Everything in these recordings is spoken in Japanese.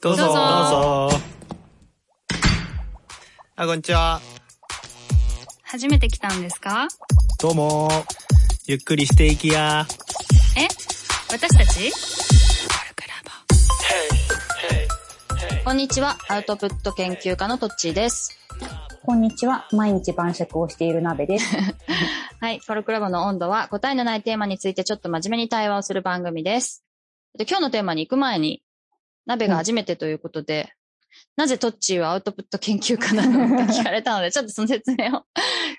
どうぞ。どうぞ。あ、こんにちは。初めて来たんですか？どうも。ゆっくりしていきや。え？私たち？こんにちは、アウトプット研究家のトッチーです。こんにちは。毎日晩酌をしている鍋です。はい、コルクラボの温度は答えのないテーマについてちょっと真面目に対話をする番組です。で今日のテーマに行く前に、鍋が初めてということで、なぜトッチーはアウトプット研究家なのって聞かれたので、ちょっとその説明を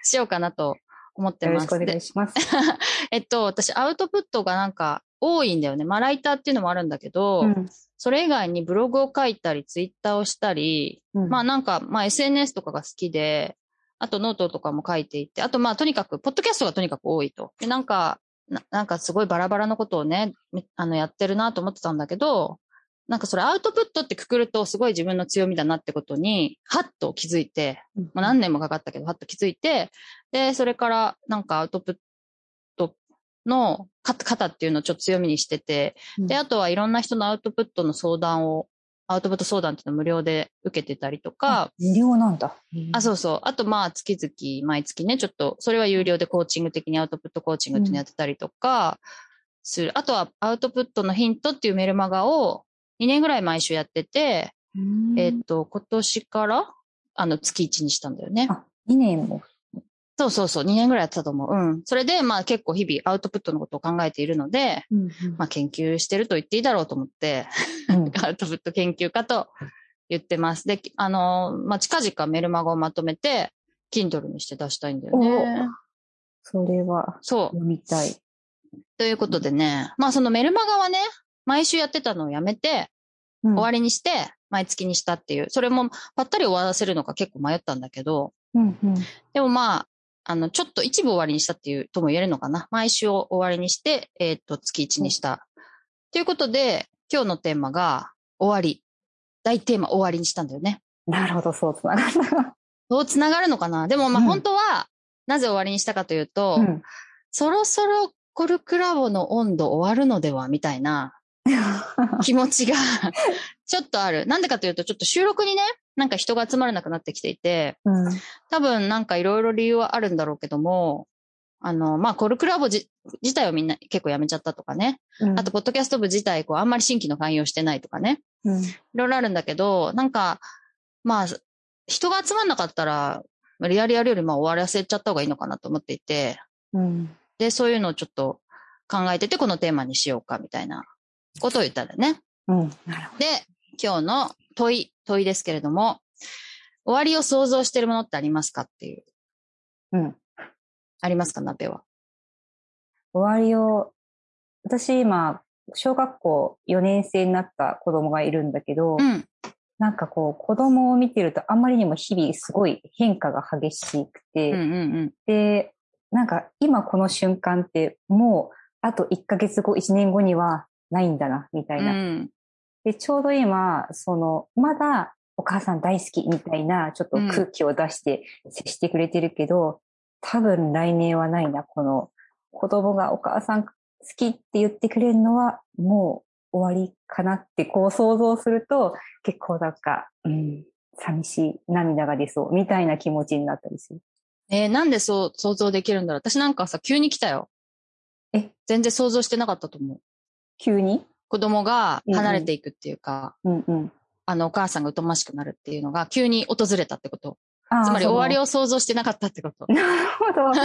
しようかなと思ってます。よろしくお願いします。えっと、私アウトプットがなんか多いんだよね。まあ、ライターっていうのもあるんだけど、うんそれ以外にブログを書いたり、ツイッターをしたり、うんまあなんか、まあ SNS とかが好きで、あとノートとかも書いていて、あとまあとにかく、ポッドキャストがとにかく多いと。で、なんか、ななんかすごいバラバラのことをね、めあの、やってるなと思ってたんだけど、なんかそれアウトプットってくくるとすごい自分の強みだなってことに、はっと気づいて、まあ何年もかかったけど、はっと気づいて、で、それからなんかアウトプットの方方っていうのをちょっと強みにしてて、で、あとはいろんな人のアウトプットの相談を、アウトプット相談っていうのを無料で受けてたりとか、無料なんだ。あ、そうそう。あと、まあ、月々、毎月ね、ちょっと、それは有料でコーチング的にアウトプットコーチングっていうのやってたりとか、する。あとは、アウトプットのヒントっていうメルマガを2年ぐらい毎週やってて、うんえっと、今年から、あの、月1にしたんだよね。あ、2年も？そうそうそう、2年ぐらいやってたと思う。うん。それで、まあ結構日々アウトプットのことを考えているので、まあ研究してると言っていいだろうと思って、うん アウトプット研究家と言ってます。で、あの、まあ、近々メルマガをまとめて、Kindle にして出したいんだよね。それはそう。読みたい。ということでね、まあそのメルマガはね、毎週やってたのをやめて、終終わりにして、毎月にしたっていう、それもぱったり終わらせるのか結構迷ったんだけど、うんうんでもまあ、あの、ちょっと一部終わりにしたっていうとも言えるのかな。毎週を終わりにして、えーっと、月1にした。ということで、今日のテーマが、終わり。大テーマ終わりにしたんだよね。なるほど、そうつながった。どう繋がるのかなでもまあうん本当は、なぜ終わりにしたかというと、うんそろそろコルクラボの温度終わるのではみたいな 気持ちがちょっとある。なんでかというと、ちょっと収録にね、なんか人が集まらなくなってきていて、うん多分なんかいろいろ理由はあるんだろうけども、あの、まあ、コルクラボじ自体をみんな結構やめちゃったとかね。うんあと、ポッドキャスト部自体、こう、あんまり新規の勧誘してないとかね。うんいろいろあるんだけど、なんか、まあ、人が集まんなかったら、リアルやるよりまあ終わらせちゃった方がいいのかなと思っていて、うんで、そういうのをちょっと考えてて、このテーマにしようか、みたいなことを言ったんだよね。うんなるほで、今日の問い、問いですけれども、終わりを想像しているものってありますかっていう。どうんありますか、鍋は。終わりを、私今、小学校4年生になった子供がいるんだけど、うん。なんかこう、子供を見てるとあんまりにも日々すごい変化が激しくて、うんうんうん。で、なんか今この瞬間ってもうあと1ヶ月後、1年後にはないんだな、みたいな。うん。で、ちょうど今、その、まだお母さん大好きみたいな、ちょっと空気を出して接してくれてるけど、多分来年はないな、この子供がお母さん好きって言ってくれるのはもう終わりかなってこう想像すると、結構なんか、うん、寂しい涙が出そうみたいな気持ちになったりする。えーなんでそう想像できるんだろう私なんかさ、急に来たよ。え？全然想像してなかったと思う。急に？子供が離れていくっていうか、うんうん。あの、お母さんが疎ましくなるっていうのが急に訪れたってこと。つまり終わりを。を想像してなかったってこと。なるほど。わかん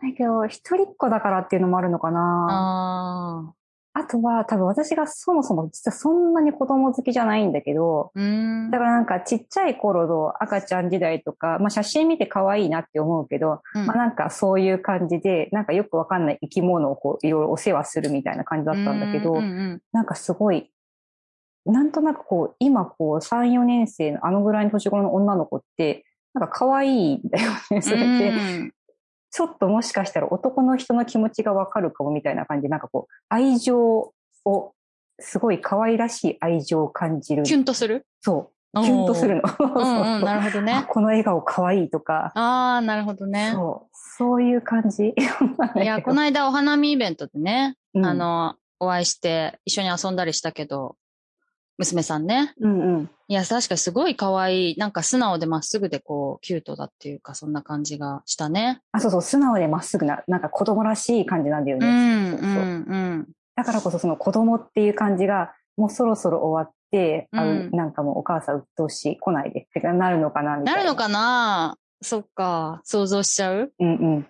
ないけど、一人っ子だからっていうのもあるのかな。ああとは多分私がそもそも実はそんなに子供好きじゃないんだけど、ー。うーん。だからなんかちっちゃい頃の赤ちゃん時代とか、まあ写真見て可愛いなって思うけど、うんまあなんかそういう感じで、なんかよくわかんない生き物をこういろいろお世話するみたいな感じだったんだけど、うんうんなんかすごい、なんとなくこう、今こう3、4年生のあのぐらいの年頃の女の子って、なんか可愛いんだよね、それで。うんちょっともしかしたら男の人の気持ちがわかるかもみたいな感じで、なんかこう、愛情を、すごい可愛らしい愛情を感じる。キュンとする？そう。キュンとするの。うんうん、なるほどあね。この笑顔可愛いとか、ああ、なるほどね。そう。そういう感じ。いや、この間お花見イベントでね、うんあの、お会いして一緒に遊んだりしたけど、娘さんね。うんうん。いや、確かにすごい可愛い。なんか素直でまっすぐでこう、キュートだっていうか、そんな感じがしたね。あ、そうそう、素直でまっすぐな、なんか子供らしい感じなんだようね。ん、そううそうんうん。だからこそその子供っていう感じが、もうそろそろ終わって、あうんの、なんかもうお母さん鬱陶しい、来ないで、ってかなるのかな、みたな。ないるのかな？そっか。想像しちゃう？うんうん。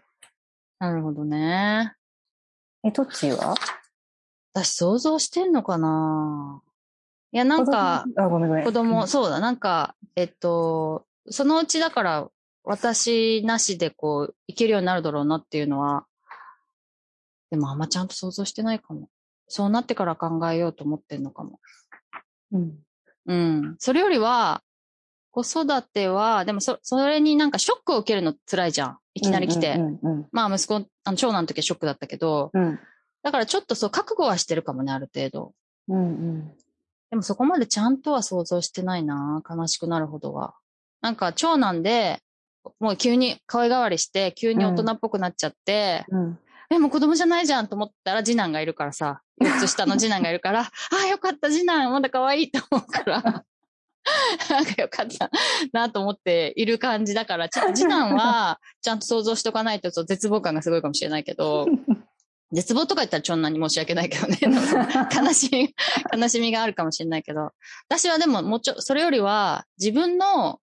なるほどね。え、トッチーは？私想像してんのかな？いや、なんか、子供あ、ごめんごめん。子供、そうだ、なんか、えっと、そのうちだから、私なしでこう、いけるようになるだろうなっていうのは、でもあんまちゃんと想像してないかも。そうなってから考えようと思ってんのかも。うん。うん。それよりは、子育ては、でもそ、それになんかショックを受けるの辛いじゃん。いきなり来て。うんうんまあ息子、あの長男の時はショックだったけど、うん。だからちょっとそう覚悟はしてるかもね、ある程度。うんうん。でもそこまでちゃんとは想像してないな悲しくなるほどは。なんか長男で、もう急に可愛がわりして、急に大人っぽくなっちゃって、うん。え、もう子供じゃないじゃんと思ったら次男がいるからさ、4つ下の次男がいるから、ああ、よかった、次男まだ可愛いと思うから、なんかよかったなと思っている感じだから、ちょっと次男はちゃんと想像しとかないと絶望感がすごいかもしれないけど、絶望とか言ったら長男に申し訳ないけどね。悲しみ、悲しみがあるかもしれないけど。私はでももうちょ、それよりは自分の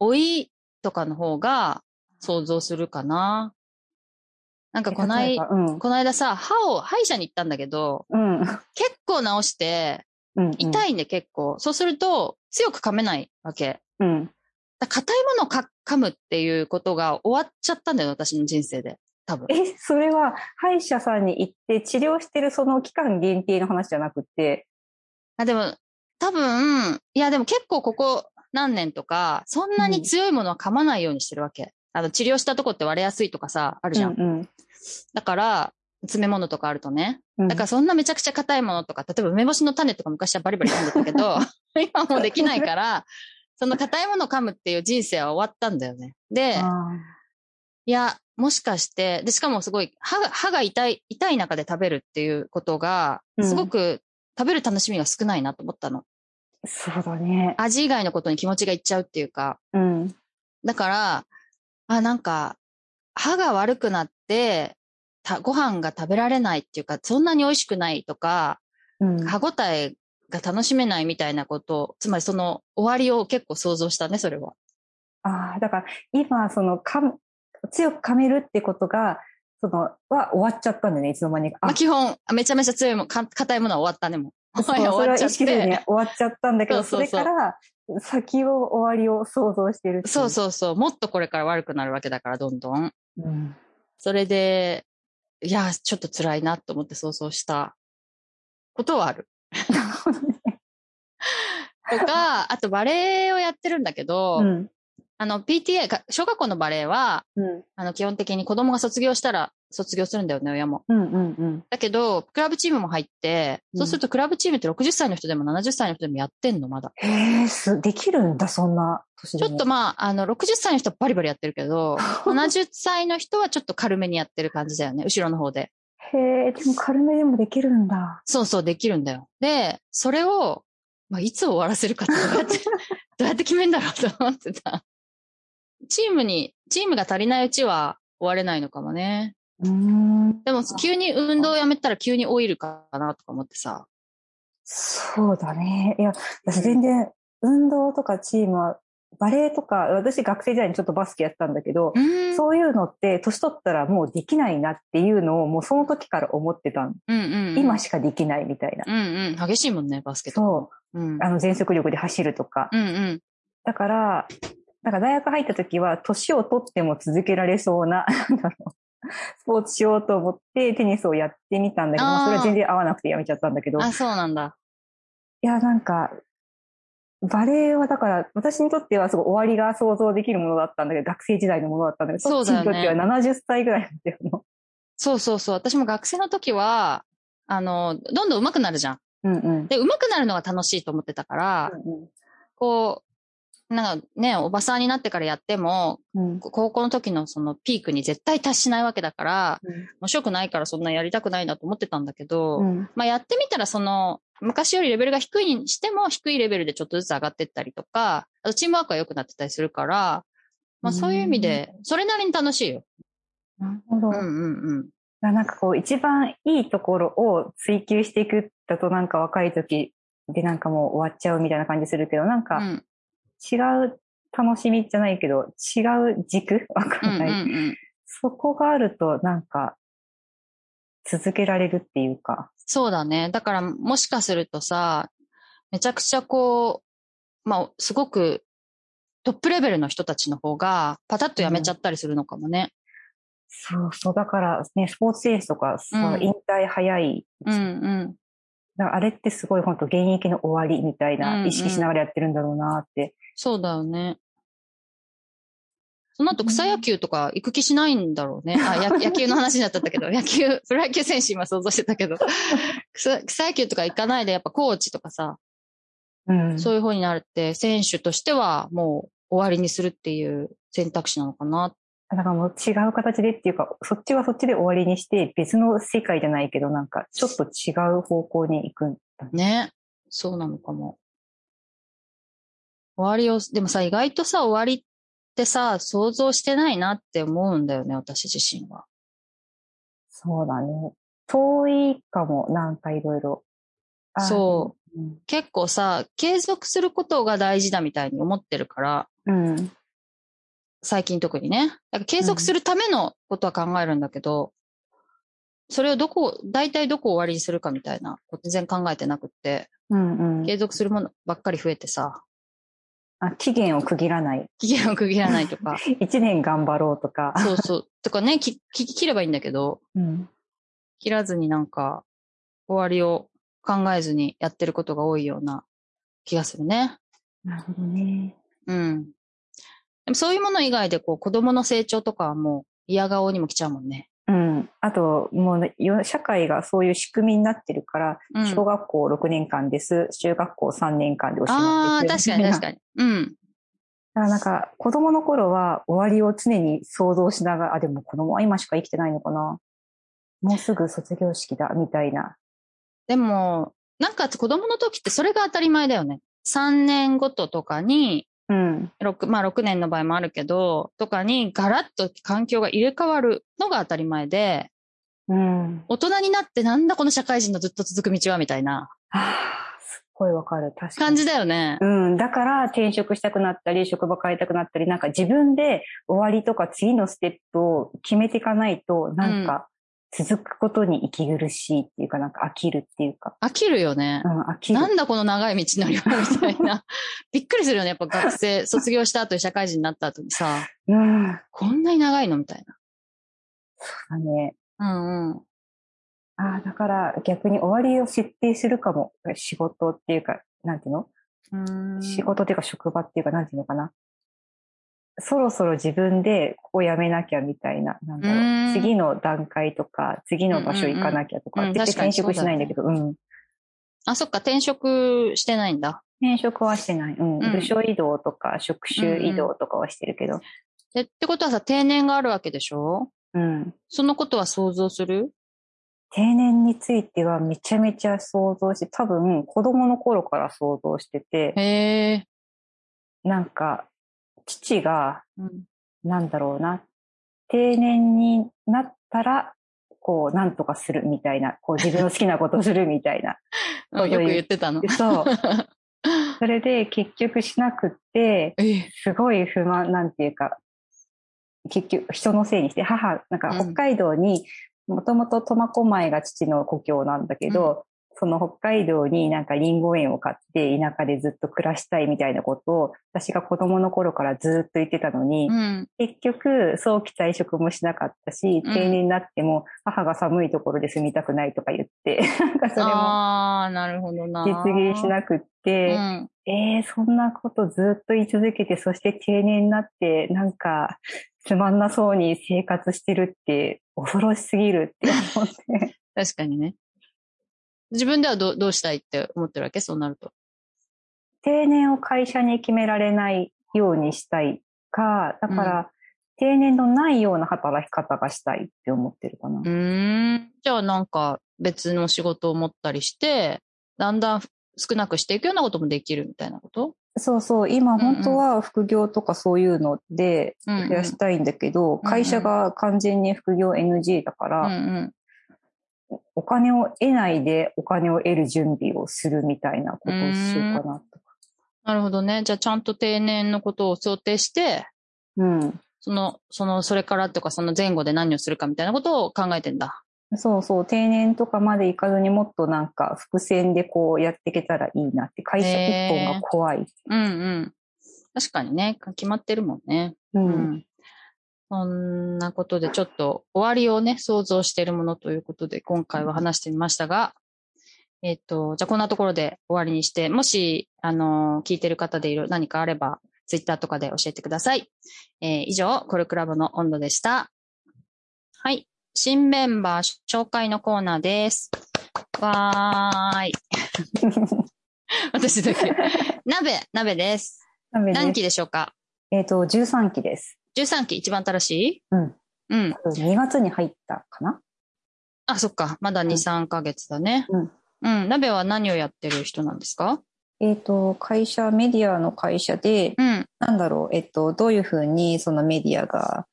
老いとかの方が想像するかな。なんかこない例えば、うん。この間さ、歯を、歯医者に行ったんだけど、うん。結構治して、うん。い。痛いんで結構。そうすると、強く噛めないわけ。うん。硬いものをか噛むっていうことが終わっちゃったんだよ、私の人生で。多分。え、それは歯医者さんに行って治療してるその期間限定の話じゃなくて、あ、でも、多分、いやでも結構ここ何年とか、そんなに強いものは噛まないようにしてるわけ。あの、治療したとこって割れやすいとかさ、あるじゃん。うんだから、詰め物とかあるとね。うん。だからそんなめちゃくちゃ硬いものとか、例えば梅干しの種とか昔はバリバリ噛んでたけど、今もうできないから、その硬いものを噛むっていう人生は終わったんだよね。で、あいや、もしかして、で、しかもすごい、歯が、歯が痛い、痛い中で食べるっていうことが、うんすごく食べる楽しみが少ないなと思ったの。ーそうだね。味以外のことに気持ちがいっちゃうっていうか、うん。だから、あ、なんか、歯が悪くなって、たご飯が食べられないっていうか、そんなに美味しくないとか、うん。歯ごたえが楽しめないみたいなこと、つまりその終わりを結構想像したね、それは。ああ、だから今、その、かむ、強く噛めるってことが、その、は終わっちゃったんだよね、いつの間にか。まあ、基本、めちゃめちゃ強いもん、か硬いものは終わったね、もう。そう、終それはわっちゃっ意識でねて。、終わっちゃったんだけど、それから、先を終わりを想像してるそうそうそう。もっとこれから悪くなるわけだから、どんどん。う。うん。それで、いや、ちょっと辛いなと思って想像したことはある。とか、あとバレエをやってるんだけど、うん。あの、PTA、が小学校のバレエは、うん。あの、基本的に子供が卒業したら卒業するんだよね、親も。うん。うん。うん。だけど、クラブチームも入って、そうするとクラブチームって60歳の人でも70歳の人でもやってんの、まだ。へえ、す、できるんだ、そんな年でも。ちょっとまあ、あの、60歳の人はバリバリやってるけど、70歳の人はちょっと軽めにやってる感じだよね、後ろの方で。へえ、でも軽めでもできるんだ。そうそう、できるんだよ。で、それを、まあ、いつ終わらせるかってどうやって、どうやって決めんだろうと思ってた。チームに、チームが足りないうちは終われないのかもね。うーん。でも、急に運動をやめたら急に老いるかなとか思ってさ。そうだね。いや、私全然、運動とかチームは、バレエとか、私学生時代にちょっとバスケやったんだけど、うん。そういうのって、年取ったらもうできないなっていうのを、もうその時から思ってたの。うんうんうん。今しかできないみたいな。うんうん。激しいもんね、バスケとか。。そううんう。。あの、全速力で走るとか。うんうん。だから、なんか大学入った時は、年を取っても続けられそうな、なんだろう。スポーツしようと思ってテニスをやってみたんだけど、それは全然合わなくてやめちゃったんだけど、いあ、そうなんだ。や、なんか、バレエはだから、私にとってはすごい終わりが想像できるものだったんだけど、学生時代のものだったんだけど、そうだよねそっちにとっては70歳ぐらいなんだよね。そうそうそう。私も学生の時は、あの、どんどん上手くなるじゃん。うんうん。で、上手くなるのが楽しいと思ってたから、うんうんこう、なんかね、おばさんになってからやっても、うん。高校の時のそのピークに絶対達しないわけだから、うん面白くないからそんなやりたくないなと思ってたんだけど、うん。まあやってみたらその、昔よりレベルが低いにしても低いレベルでちょっとずつ上がってったりとか、あとチームワークが良くなってたりするから、まあそういう意味で、それなりに楽しいよ。なるほど。うんうんうん。なんかこう、一番いいところを追求していくだとなんか若い時でなんかもう終わっちゃうみたいな感じするけど、なんかうん違う楽しみじゃないけど、違う軸？わかうんうんんない。うん。そこがあるとなんか続けられるっていうか。そうだね。だからもしかするとさ、めちゃくちゃこう、まあすごくトップレベルの人たちの方がパタッとやめちゃったりするのかもね。そうそう。だからね、スポーツ選手とかさ、うん引退早い。うんうん。あれってすごい本当現役の終わりみたいうんうなん意識しながらやってるんだろうなって。そうだよね。その後草野球とか行く気しないんだろうね。あ、や野球の話になっちゃったけど、野球、プロ野球選手今想像してたけど、草草野球とか行かないでやっぱコーチとかさ、うん。そういう風になるって選手としてはもう終わりにするっていう選択肢なのかな。だからもう違う形でっていうか、そっちはそっちで終わりにして、別の世界じゃないけど、なんかちょっと違う方向に行くんだね。ね。そうなのかも。終わりを、でもさ、意外とさ、終わりってさ、想像してないなって思うんだよね、私自身は。そうだね。遠いかも、なんかいろいろ。あそう。うん。結構さ、継続することが大事だみたいに思ってるから、うん。最近特にね。だから継続するためのことは考えるんだけど、それをどこ、大体どこを終わりにするかみたいなこと全然考えてなくって、うんうん。継続するものばっかり増えてさ、あ、期限を区切らない。期限を区切らないとか、一年頑張ろうとか。そうそう、とかね、きき切ればいいんだけど、うん。切らずになんか、終わりを考えずにやってることが多いような気がするね。なるほどね。うん。でもそういうもの以外でこう子供の成長とかはもう嫌顔にも来ちゃうもんね。うん。あと、もう社会がそういう仕組みになってるから、うん。小学校6年間です、中学校3年間でおしああ、まいです。確かに確に。かに。うん。だからなんか、子供の頃は終わりを常に想像しながら、あ、でも子供は今しか生きてないのかな。もうすぐ卒業式だ、みたいな。でも、なんか子供の時ってそれが当たり前だよね。3年ごととかに、うん。6、まあ6年の場合もあるけど、とかにガラッと環境が入れ替わるのが当たり前で、うん。大人になってなんだこの社会人のずっと続く道はみたいなはあ、すっごいわかる。確かに。感じだよね。うん。だから転職したくなったり、職場変えたくなったり、なんか自分で終わりとか次のステップを決めていかないと、なんか続くことに息苦しいっていうか、なんか飽きるっていうか。飽きるよねう。ん、飽きる。なんだこの長い道のりはみたいな。びっくりするよね。やっぱ学生、卒業した後に社会人になった後にさ、うん。こんなに長いのみたいだね。な。うんうん。ああ、だから逆に終わりを設定するかも。仕事っていうか、なんていうの？うーん仕事っていうか職場っていうか、なんていうのかな。そろそろ自分でここ辞めなきゃみたいな、なんだろんう。次の段階とか、次の場所行かなきゃとか、うんうんうん絶対転職しないんだけど、うん。あ、そっか、転職してないんだ。転職はしてない。うん。うん部署移動とか、職種移動とかはしてるけど、え、ってことはさ、定年があるわけでしょ？うん。そのことは想像する？定年についてはめちゃめちゃ想像して、多分子供の頃から想像してて、へえ。なんか、父が、うん。なんだろうな、定年になったら、こう、なんとかするみたいな、こう自分の好きなことをするみたいな。うんよく言ってたの。そう。それで結局しなくって、えすごい不満、なんていうか、結局人のせいにして、母、なんかうん北海道に、もともと苫小牧が父の故郷なんだけど、その北海道になんかリンゴ園を買って田舎でずっと暮らしたいみたいなことを私が子供の頃からずっと言ってたのに、うん。結局早期退職もしなかったし、うん定年になっても母が寒いところで住みたくないとか言って、なんかそれもああ、なるほどな。実現しなくって、うん。えー、そんなことずっと言い続けて、そして定年になって、なんか、つまんなそうに生活してるって、恐ろしすぎるって思って。確かにね。自分ではどうどうしたいって思ってるわけ？そうなると。定年を会社に決められないようにしたいか、だから、定年のないような働き方がしたいって思ってるかな。うーん。じゃあなんか別の仕事を持ったりして、だんだん少なくしていくようなこともできるみたいなこと？そうそう、今んうん本当は副業とかそういうのでうんうん増やしたいんだけど、うん会社が完全に副業 NG だかうんうら、ん。お金を得ないでお金を得る準備をするみたいなことをしようかなと。なるほどね。じゃあちゃんと定年のことを想定して、うん。その、その、それからとかその前後で何をするかみたいなことを考えてんだ。そうそう、定年とかまで行かずにもっとなんか伏線でこうやっていけたらいいなって、会社一本が怖い。うんうん。確かにね、決まってるもんね。う。うんん。そんなことでちょっと終わりをね、想像しているものということで、今回は話してみましたが、えっ、と、じゃあこんなところで終わりにして、もし、あのー聞いてる方でいる何かあれば、ツイッターとかで教えてください。えー以上、コルクラボの温度でした。はい。新メンバー紹介のコーナーです。わーい。私だけ。鍋、鍋です。ダメです何期でしょうか？えっ、と、13期です。13期一番新しい？うん。うん。2月に入ったかなあ、そっか。まだ2、うん3ヶ月だね。うん。うん。鍋は何をやってる人なんですか？えっ、と、会社、メディアの会社で、うん。なんだろう、えっと、どういうふうにそのメディアが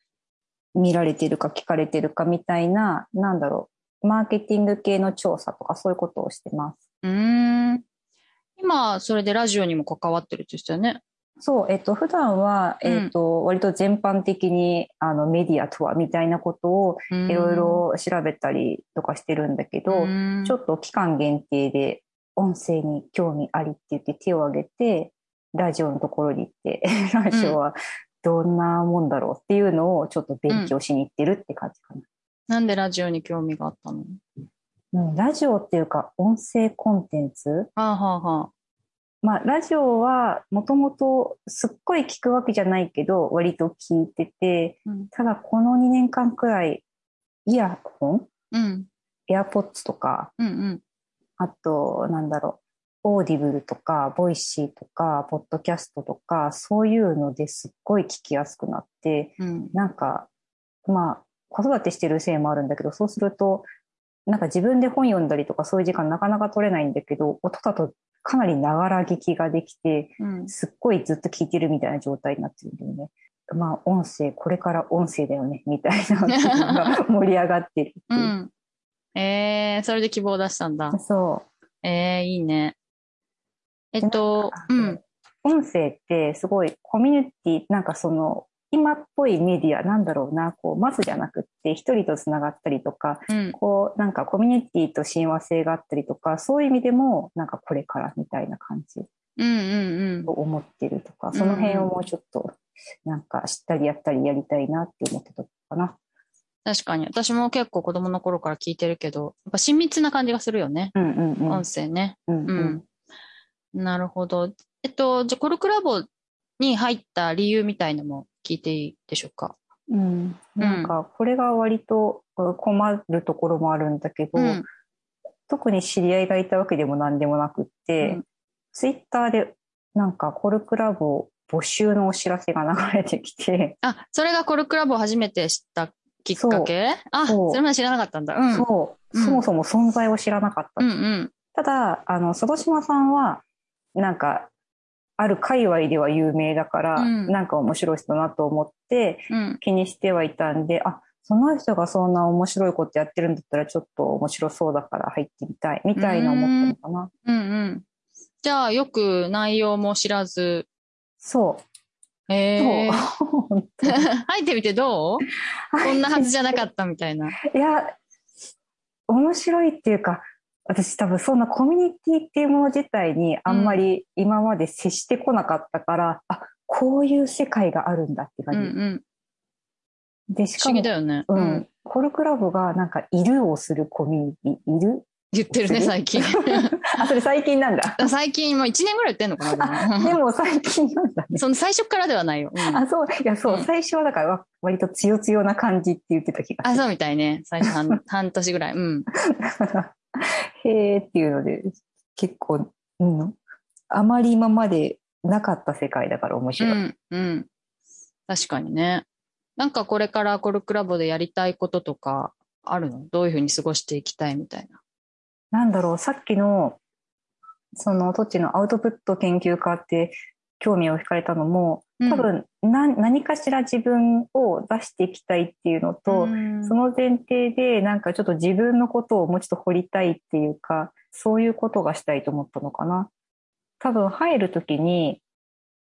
見られてるか聞かれてるかみたいな、なんだろう、マーケティング系の調査とかそういうことをしてます。うーん。今、それでラジオにも関わってるって言ってたよね。そう、えっと、普段は、うん。えっと、割と全般的に、あの、メディアとはみたいなことをいいろいろ調べたりとかしてるんだけど、ちょっっと期間限定で音声に興味ありって言って手を挙げて、ラジオのところに行って、ラジオはどんなもんだろうっていうのをちょっと勉強しに行ってるって感じかな。なんでラジオに興味があったの？うん、ラジオっていうか音声コンテンツ？はあ、はあはあ、まあ、ラジオはもともとすっごい聞くわけじゃないけど、割と聞いてて、うんただこの2年間くらい、イヤホン？うん。 AirPods とか、うんうん。あと、なんだろう、 Audible とか、 Voicy とか、ポッドキャストとか、そういうのですっごい聞きやすくなって、うん。なんか、まあ、子育てしてるせいもあるんだけど、そうすると、なんか自分で本読んだりとかそういう時間なかなか取れないんだけど、音だとかなりながら聞きができて、うん。すっごいずっと聞いてるみたいな状態になってるんだよね。まあ、音声、これから音声だよね、みたいなが盛り上がってるってう。いうんえー、それで希望を出したんだ。そう。えー、いいね。えっと、うん。音声ってすごいコミュニティ、なんかその、今っぽいメディアなんだろうな、こう、まずじゃなくって一人と繋がったりとか、うん。こう、なんかコミュニティと親和性があったりとか、そういう意味でも、なんかこれからみたいな感じうんうんと思ってるとか、その辺をもうちょっと、なんか知ったりやったりやりたいなって思ってたかな。確かに。私も結構子供の頃から聞いてるけど、やっぱ親密な感じがするよね。うんうんうん。音声ね。うんううんん。なるほど。えっと、じゃあコルクラボに入った理由みたいのも聞いていいでしょうか？うん、なんか、これが割とうん困るところもあるんだけど、うん。特に知り合いがいたわけでも何でもなくって、うんツイッターでなんかコルクラボ募集のお知らせが流れてきて、あ、それがコルクラボを初めて知ったきっかけ？あ、それまで知らなかったんだ。うん。そう、うんそもそも存在を知らなかった。うんうん。ただ、あの、佐渡島さんは、なんか、ある界隈では有名だから、うんなんか面白い人だなと思ってうん。気にしてはいたんで、あ、その人がそんな面白いことやってるんだったらちょっと面白そうだから入ってみたい、みたいな思ったのかな。うんうん。じゃあ、よく内容も知らず、そう。えー、そ う。入ってみてどう？こんなはずじゃなかったみたいな。いや、面白いっていうか、私多分そんなコミュニティっていうもの自体にあんまり今まで接してこなかったから、あ、こういう世界があるんだってうんう感じ。ん。で、し不かも、思議だよね。うん。。コルクラブがなんか、いるをするコミュニティ、いる？言ってるね、最近。あ、それ最近なんだ。最近、もう1年ぐらい言ってんのかなででも も最近なんだね。その最初からではないよ。うんあ、そう、いや、そう、うん最初はだからわ割と強強な感じって言ってた気があ、する。そうみたいね。最初半半年ぐらい。うん。へーっていうので、結構、うん。あまり今までなかった世界だから面う白い。ん、うん。確かにね。なんかこれからコルクラボでやりたいこととかあるの？どういうふうに過ごしていきたいみたいな。なんだろう、さっきの、その、トッチのアウトプット研究家って興味を惹かれたのも、うん多分、な何かしら自分を出していきたいっていうのと、うんその前提で、なんかちょっと自分のことをもうちょっと掘りたいっていうか、そういうことがしたいと思ったのかな。多分入るときに、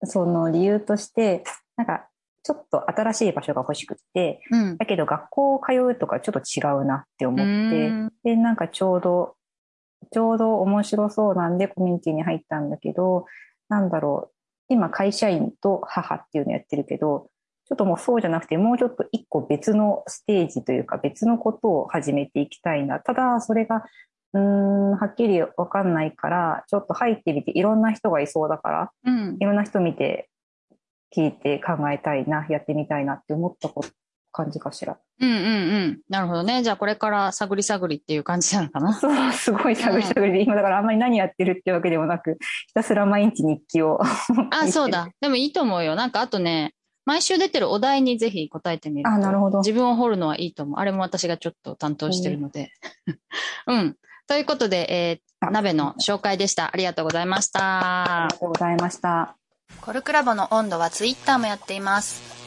その理由として、なんかちょっと新しい場所が欲しくって、うん。だけど学校を通うとかちょっと違うなって思って、うんで、なんかちょうど、ちょうど面白そうなんでコミュニティに入ったんだけど、なんだろう、今会社員と母っていうのやってるけど、ちょっともうそうじゃなくて、もうちょっと一個別のステージというか別のことを始めていきたいな。ただ、それが、うーん、はっきりわかんないから、ちょっと入ってみて、いろんな人がいそうだから、うんい。ろんな人見て、聞いて考えたいな、やってみたいなって思ったこ感じかしら。うんうんうん。なるほどね。じゃあこれから探り探りっていう感じなのかな。そう、すごい探り探りで、今だからあんまり何やってるってわけでもなく、ひたすら毎日日記を。あ、そうだ。でもいいと思うよ。なんかあとね、毎週出てるお題にぜひ答えてみると。あなるほど自分を掘るのはいいと思う。あれも私がちょっと担当してるので。うん。ということで、えー、あ鍋の紹介でした。ありがとうございましたあり。がとうございました。コルクラボの温度はツイッターもやっています。